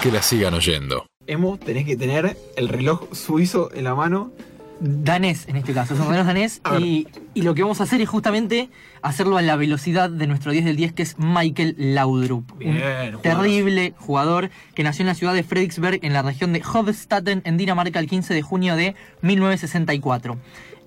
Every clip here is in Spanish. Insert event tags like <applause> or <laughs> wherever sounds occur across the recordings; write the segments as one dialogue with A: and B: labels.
A: que la sigan oyendo.
B: Emo, tenés que tener el reloj suizo en la mano.
C: danés en este caso, es un reloj danés y, y lo que vamos a hacer es justamente hacerlo a la velocidad de nuestro 10 del 10 que es Michael Laudrup,
B: Bien,
C: un
B: jugadorazo.
C: terrible jugador que nació en la ciudad de Fredriksberg en la región de Hovstaten en Dinamarca el 15 de junio de 1964.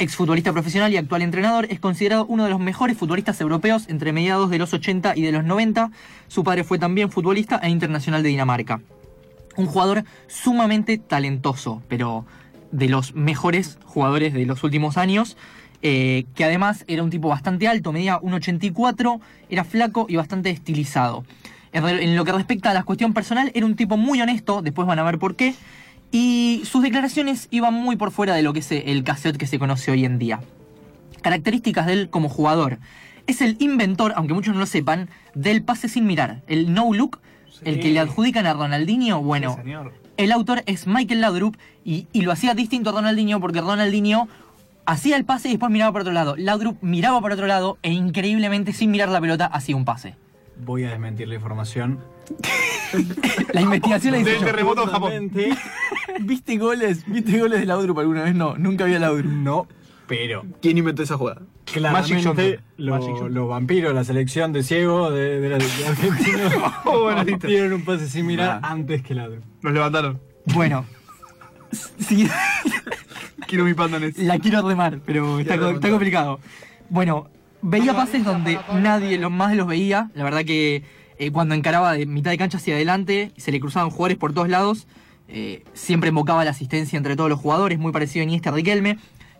C: Exfutbolista profesional y actual entrenador, es considerado uno de los mejores futbolistas europeos entre mediados de los 80 y de los 90. Su padre fue también futbolista e internacional de Dinamarca un jugador sumamente talentoso, pero de los mejores jugadores de los últimos años, eh, que además era un tipo bastante alto, medía 1,84, era flaco y bastante estilizado. En, lo que respecta a la cuestión personal, era un tipo muy honesto, después van a ver por qué, y sus declaraciones iban muy por fuera de lo que es el cassette que se conoce hoy en día. Características de él como jugador. Es el inventor, aunque muchos no lo sepan, del pase sin mirar, el no look, el que le adjudican a Ronaldinho. Bueno,
B: Sí, señor.
C: el autor es Michael Laudrup y, y lo hacía distinto a Ronaldinho porque Ronaldinho hacía el pase y después miraba por otro lado. Laudrup miraba por otro lado e increíblemente sin mirar la pelota hacía un pase.
D: Voy a desmentir la información. <laughs>
C: La investigación la hice
B: Del
C: yo.
B: terremoto en Japón.
D: Justamente, <laughs>
C: ¿Viste goles? ¿Viste goles de Laudrup alguna vez? No, nunca vi a Laudrup.
D: No, pero
B: ¿Quién inventó esa jugada?
D: claramente
B: Johnson.
D: lo- los vampiros, la selección de ciego de, de, la- de Argentina, <laughs>
B: Oh,
D: dieron un pase sin mirar
B: Nah.
D: antes que la
B: Nos levantaron.
C: Bueno, <laughs> sí,
B: Quiero mi pandanes.
C: la quiero remar, pero está, co- complicado. Bueno, veía pases donde nadie los más los veía. La verdad que eh, cuando encaraba de mitad de cancha hacia adelante, se le cruzaban jugadores por todos lados. eh, siempre invocaba la asistencia entre todos los jugadores, muy parecido a Iniesta Riquelme.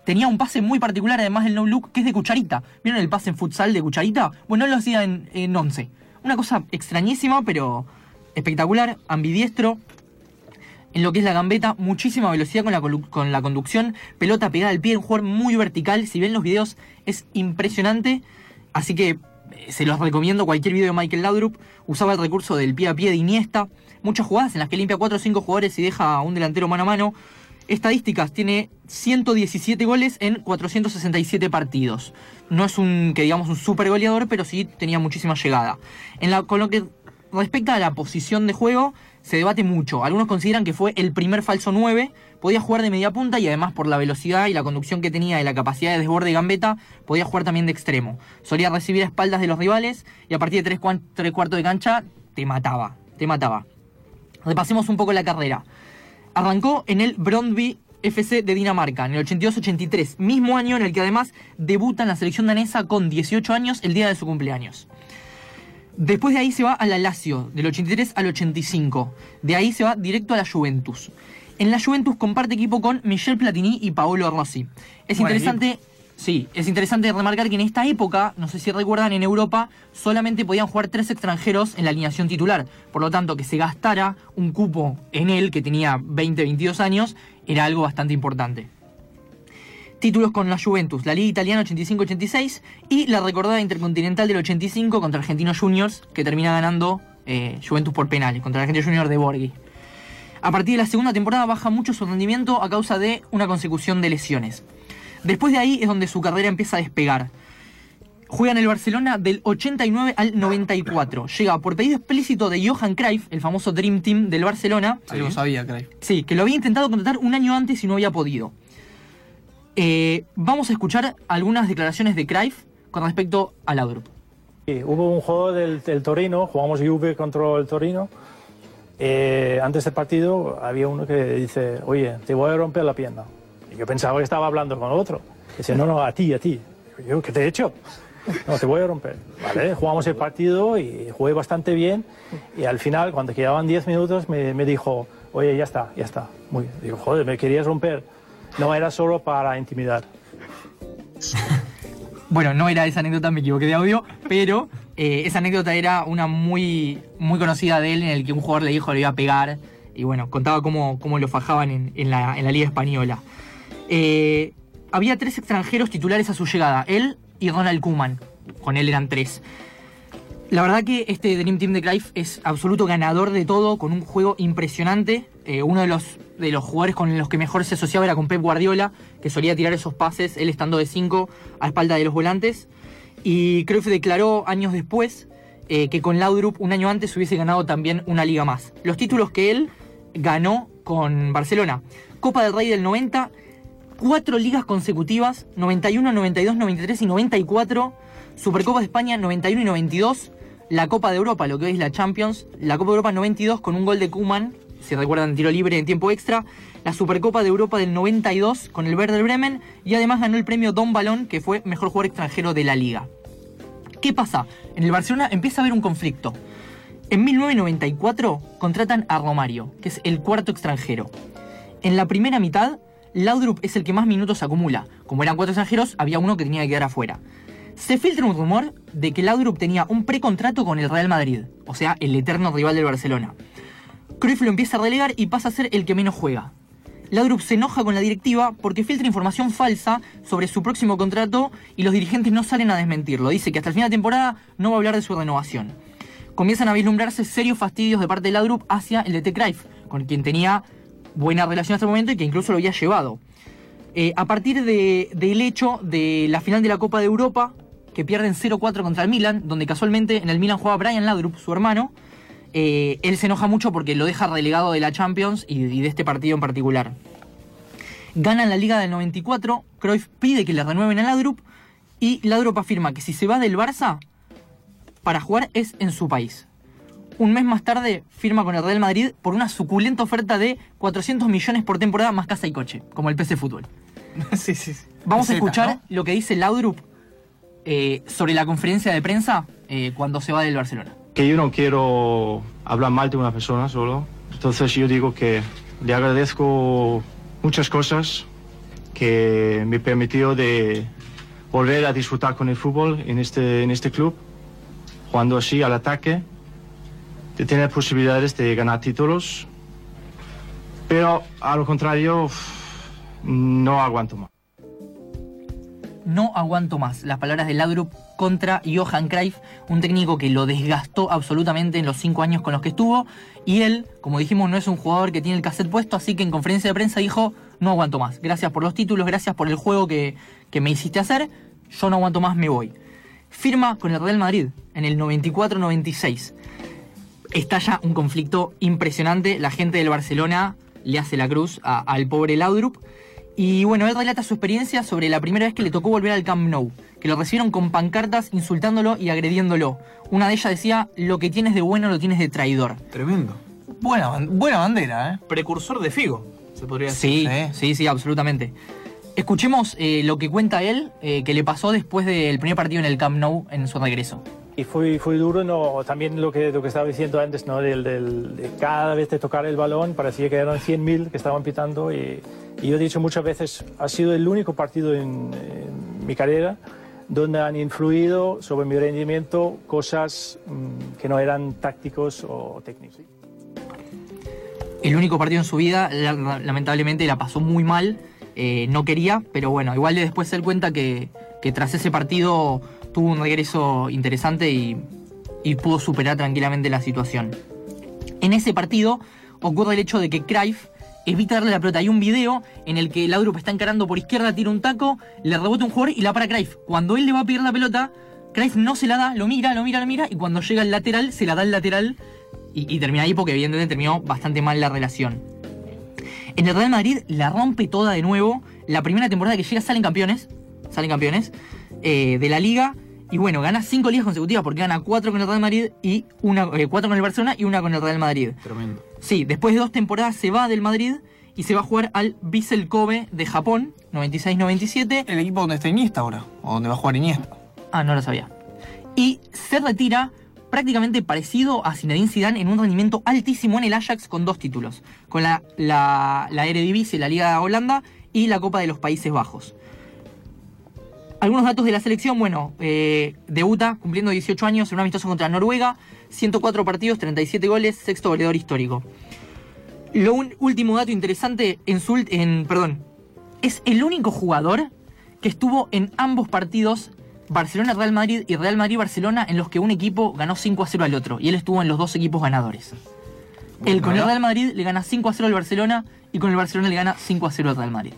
C: Tenía un pase muy particular, además del no look, que es de cucharita. ¿Vieron el pase en futsal de cucharita? Bueno, él lo hacía en, en 11. Una cosa extrañísima, pero espectacular, ambidiestro, en lo que es la gambeta, muchísima velocidad con la, con la conducción, pelota pegada al pie, un jugador muy vertical. Si ven los videos, es impresionante. Así que eh, se los recomiendo cualquier video de Michael Laudrup. Usaba el recurso del pie a pie de Iniesta. Muchas jugadas en las que limpia 4 o 5 jugadores y deja a un delantero mano a mano. Estadísticas, tiene 117 goles en 467 partidos. No es un, que digamos, un super goleador, pero sí tenía muchísima llegada. En con lo que respecta a la posición de juego, se debate mucho. Algunos consideran que fue el primer falso 9, podía jugar de media punta y además por la velocidad y la conducción que tenía y la capacidad de desborde y gambeta, podía jugar también de extremo. Solía recibir espaldas de los rivales y a partir de tres, cuan- tres cuartos de cancha te mataba, te mataba. Repasemos un poco la carrera. Arrancó en el Brondby FC de Dinamarca en el 82-83, mismo año en el que además debuta en la selección danesa con 18 años el día de su cumpleaños. Después de ahí se va a la Lazio, del 83 al 85. De ahí se va directo a la Juventus. En la Juventus comparte equipo con Michel Platini y Paolo Rossi. Es interesante, sí, es interesante remarcar que en esta época, no sé si recuerdan, en Europa solamente podían jugar tres extranjeros en la alineación titular. Por lo tanto, que se gastara un cupo en él, que tenía 20, 22 años, era algo bastante importante títulos con la Juventus, la Liga Italiana 85-86 y la recordada Intercontinental del 85 contra Argentinos Juniors, que termina ganando eh, Juventus por penales, contra el Argentino Junior de Borghi. A partir de la segunda temporada baja mucho su rendimiento a causa de una consecución de lesiones. Después de ahí es donde su carrera empieza a despegar. Juega en el Barcelona del 89 al 94. Llega por pedido explícito de Johan Cruyff, el famoso Dream Team del Barcelona.
E: Algo sabía, Craig.
C: Sí, que lo había intentado contratar un año antes y no había podido. Eh, vamos a escuchar algunas declaraciones de Cruyff con respecto a Laudrup.
F: Sí, hubo un juego del, del Torino, jugamos Juve contra el Torino. Eh, antes del partido había uno que dice, oye, te voy a romper la pierna. Yo pensaba que estaba hablando con otro. Dice, no, no, a ti, a ti. Yo, ¿qué te he hecho? No, te voy a romper. Vale, jugamos el partido y jugué bastante bien. Y al final, cuando quedaban 10 minutos, me, me dijo, oye, ya está, ya está. Muy bien. Digo, joder, me querías romper. No era solo para intimidar. <laughs>
C: Bueno, no era esa anécdota, me equivoqué de audio, pero eh, esa anécdota era una muy, muy conocida de él en el que un jugador le dijo le iba a pegar y bueno, contaba cómo, cómo lo fajaban en, en la, en la Liga Española. Eh, había tres extranjeros titulares a su llegada, él y Ronald Koeman. Con él eran tres. La verdad que este Dream Team de Cruyff es absoluto ganador de todo, con un juego impresionante. Eh, uno de los, de los jugadores con los que mejor se asociaba era con Pep Guardiola, que solía tirar esos pases, él estando de 5 a espalda de los volantes. Y Cruyff declaró años después eh, que con Laudrup un año antes hubiese ganado también una liga más. Los títulos que él ganó con Barcelona. Copa del Rey del 90, cuatro ligas consecutivas, 91, 92, 93 y 94. Supercopa de España 91 y 92. La Copa de Europa, lo que es la Champions. La Copa de Europa 92 con un gol de Kuman, si recuerdan, tiro libre en tiempo extra. La Supercopa de Europa del 92 con el Werder Bremen. Y además ganó el premio Don Balón, que fue mejor jugador extranjero de la liga. ¿Qué pasa? En el Barcelona empieza a haber un conflicto. En 1994 contratan a Romario, que es el cuarto extranjero. En la primera mitad, Laudrup es el que más minutos acumula. Como eran cuatro extranjeros, había uno que tenía que quedar afuera. Se filtra un rumor de que Laudrup tenía un precontrato con el Real Madrid, o sea, el eterno rival del Barcelona. Cruyff lo empieza a relegar y pasa a ser el que menos juega. Laudrup se enoja con la directiva porque filtra información falsa sobre su próximo contrato y los dirigentes no salen a desmentirlo. Dice que hasta el final de temporada no va a hablar de su renovación. Comienzan a vislumbrarse serios fastidios de parte de Laudrup hacia el DT Cruyff, con quien tenía buena relación hasta el momento y que incluso lo había llevado. Eh, a partir de- del hecho de la final de la Copa de Europa, que pierden 0-4 contra el Milan, donde casualmente en el Milan juega Brian Laudrup, su hermano, eh, él se enoja mucho porque lo deja relegado de la Champions y, de este partido en particular. Ganan la Liga del 94, Cruyff pide que le renueven a Laudrup y Laudrup afirma que si se va del Barça, para jugar es en su país. Un mes más tarde firma con el Real Madrid por una suculenta oferta de 400 millones por temporada más casa y coche, como el PC Fútbol. <laughs>
D: sí, sí, sí.
C: Vamos a escuchar
D: ¿no?
C: lo que dice Laudrup eh, sobre la conferencia de prensa eh, cuando se va del Barcelona.
A: que yo no quiero hablar mal de una persona solo. Entonces yo digo que le agradezco muchas cosas que me permitió de volver a disfrutar con el fútbol en este, en este club, jugando así al ataque, de tener posibilidades de ganar títulos. Pero a lo contrario, no aguanto más.
C: No aguanto más. Las palabras de Laudrup contra Johan Cruyff, un técnico que lo desgastó absolutamente en los cinco años con los que estuvo. Y él, como dijimos, no es un jugador que tiene el cassette puesto, así que en conferencia de prensa dijo, no aguanto más. Gracias por los títulos, gracias por el juego que, que me hiciste hacer. Yo no aguanto más, me voy. Firma con el Real Madrid en el 94-96. Estalla un conflicto impresionante. La gente del Barcelona le hace la cruz a- al pobre Laudrup. Y bueno, él relata su experiencia sobre la primera vez que le tocó volver al Camp Nou, que lo recibieron con pancartas insultándolo y agrediéndolo. Una de ellas decía, lo que tienes de bueno lo tienes de traidor.
B: Tremendo.
D: Buena, buena bandera, ¿eh?
B: Precursor de Figo, se podría decir.
C: Sí,
D: Sí.
C: sí, sí, absolutamente. Escuchemos eh, lo que cuenta él, eh, que le pasó después del primer partido en el Camp Nou en su regreso.
F: Y fue, fue duro, no, también lo que, lo que estaba diciendo antes, ¿no? Del, del- de cada vez de tocar el balón parecía que eran 100.000 que estaban pitando y, y yo he dicho muchas veces, ha sido el único partido en, en mi carrera donde han influido sobre mi rendimiento cosas mm, que no eran tácticos o técnicos.
C: el único partido en su vida, la- la- lamentablemente la pasó muy mal, eh, no quería, pero bueno, igual de después él cuenta que, que tras ese partido tuvo un regreso interesante y, pudo superar tranquilamente la situación. En ese partido ocurre el hecho de que Cruyff evita darle la pelota. Hay un video en el que Laudrup está encarando por izquierda, tira un taco, le rebota un jugador y la para Cruyff. Cuando él le va a pedir la pelota, Cruyff no se la da, lo mira, lo mira, lo mira y cuando llega al lateral se la da al lateral y, y termina ahí porque evidentemente terminó bastante mal la relación. En el Real Madrid la rompe toda de nuevo. La primera temporada que llega salen campeones, salen campeones eh, de la liga. Y bueno, gana cinco ligas consecutivas porque gana cuatro con el Real Madrid y una, eh, cuatro con el Barcelona y una con el Real Madrid.
B: Tremendo.
C: Sí, después de dos temporadas se va del Madrid y se va a jugar al Vissel Kobe de Japón, 96-97.
D: El equipo donde está Iniesta ahora, o donde va a jugar Iniesta.
C: Ah, no lo sabía. Y se retira prácticamente parecido a Zinedine Zidane en un rendimiento altísimo en el Ajax con dos títulos, con la, la, la Eredivisie, la Liga de Holanda y la Copa de los Países Bajos. Algunos datos de la selección, bueno, eh, debuta cumpliendo 18 años en un amistoso contra Noruega, 104 partidos, 37 goles, sexto goleador histórico. Lo un- último dato interesante, en su, en, perdón, es el único jugador que estuvo en ambos partidos, Barcelona-Real Madrid y Real Madrid-Barcelona, en los que un equipo ganó 5 a 0 al otro, y él estuvo en los dos equipos ganadores. Él con el Real Madrid le gana 5 a 0 al Barcelona y con el Barcelona le gana 5 a 0 al Real Madrid.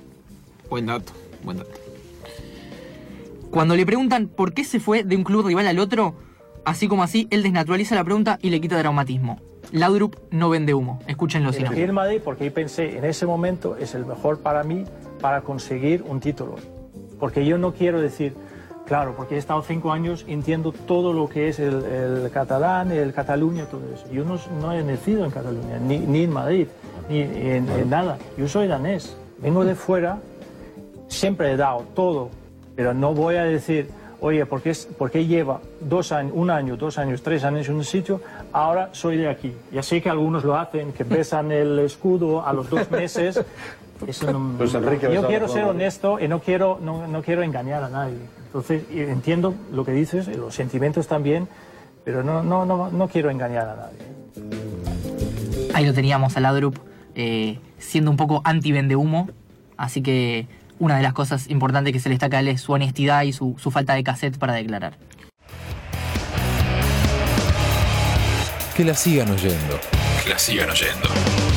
B: Buen dato, buen dato.
C: Cuando le preguntan por qué se fue de un club rival al otro, así como así, él desnaturaliza la pregunta y le quita dramatismo. Laudrup no vende humo. Escúchenlo si no.
F: El Madrid porque yo pensé en ese momento es el mejor para mí para conseguir un título. Porque yo no quiero decir, claro, porque he estado cinco años, entiendo todo lo que es el, el catalán, el Cataluña, todo eso. Yo no, no he nacido en Cataluña, ni, ni en Madrid, ni en, en nada. Yo soy danés, vengo de fuera, siempre he dado todo, pero no voy a decir, oye, ¿por qué, por qué lleva dos años, un año, dos años, tres años en un sitio? Ahora soy de aquí. Ya sé que algunos lo hacen, que besan <laughs> el escudo a los dos meses. <laughs> Eso no-
E: Pues Enrique
F: yo quiero ser honesto y no quiero, no, no quiero engañar a nadie. Entonces, entiendo lo que dices, los sentimientos también, pero no, no, no, no quiero engañar a nadie.
C: Ahí lo teníamos a Laudrup eh, siendo un poco anti-vende humo. Así que una de las cosas importantes que se le destaca a él es su honestidad y su, su falta de cassette para declarar.
G: Que la sigan oyendo.
H: Que la sigan oyendo.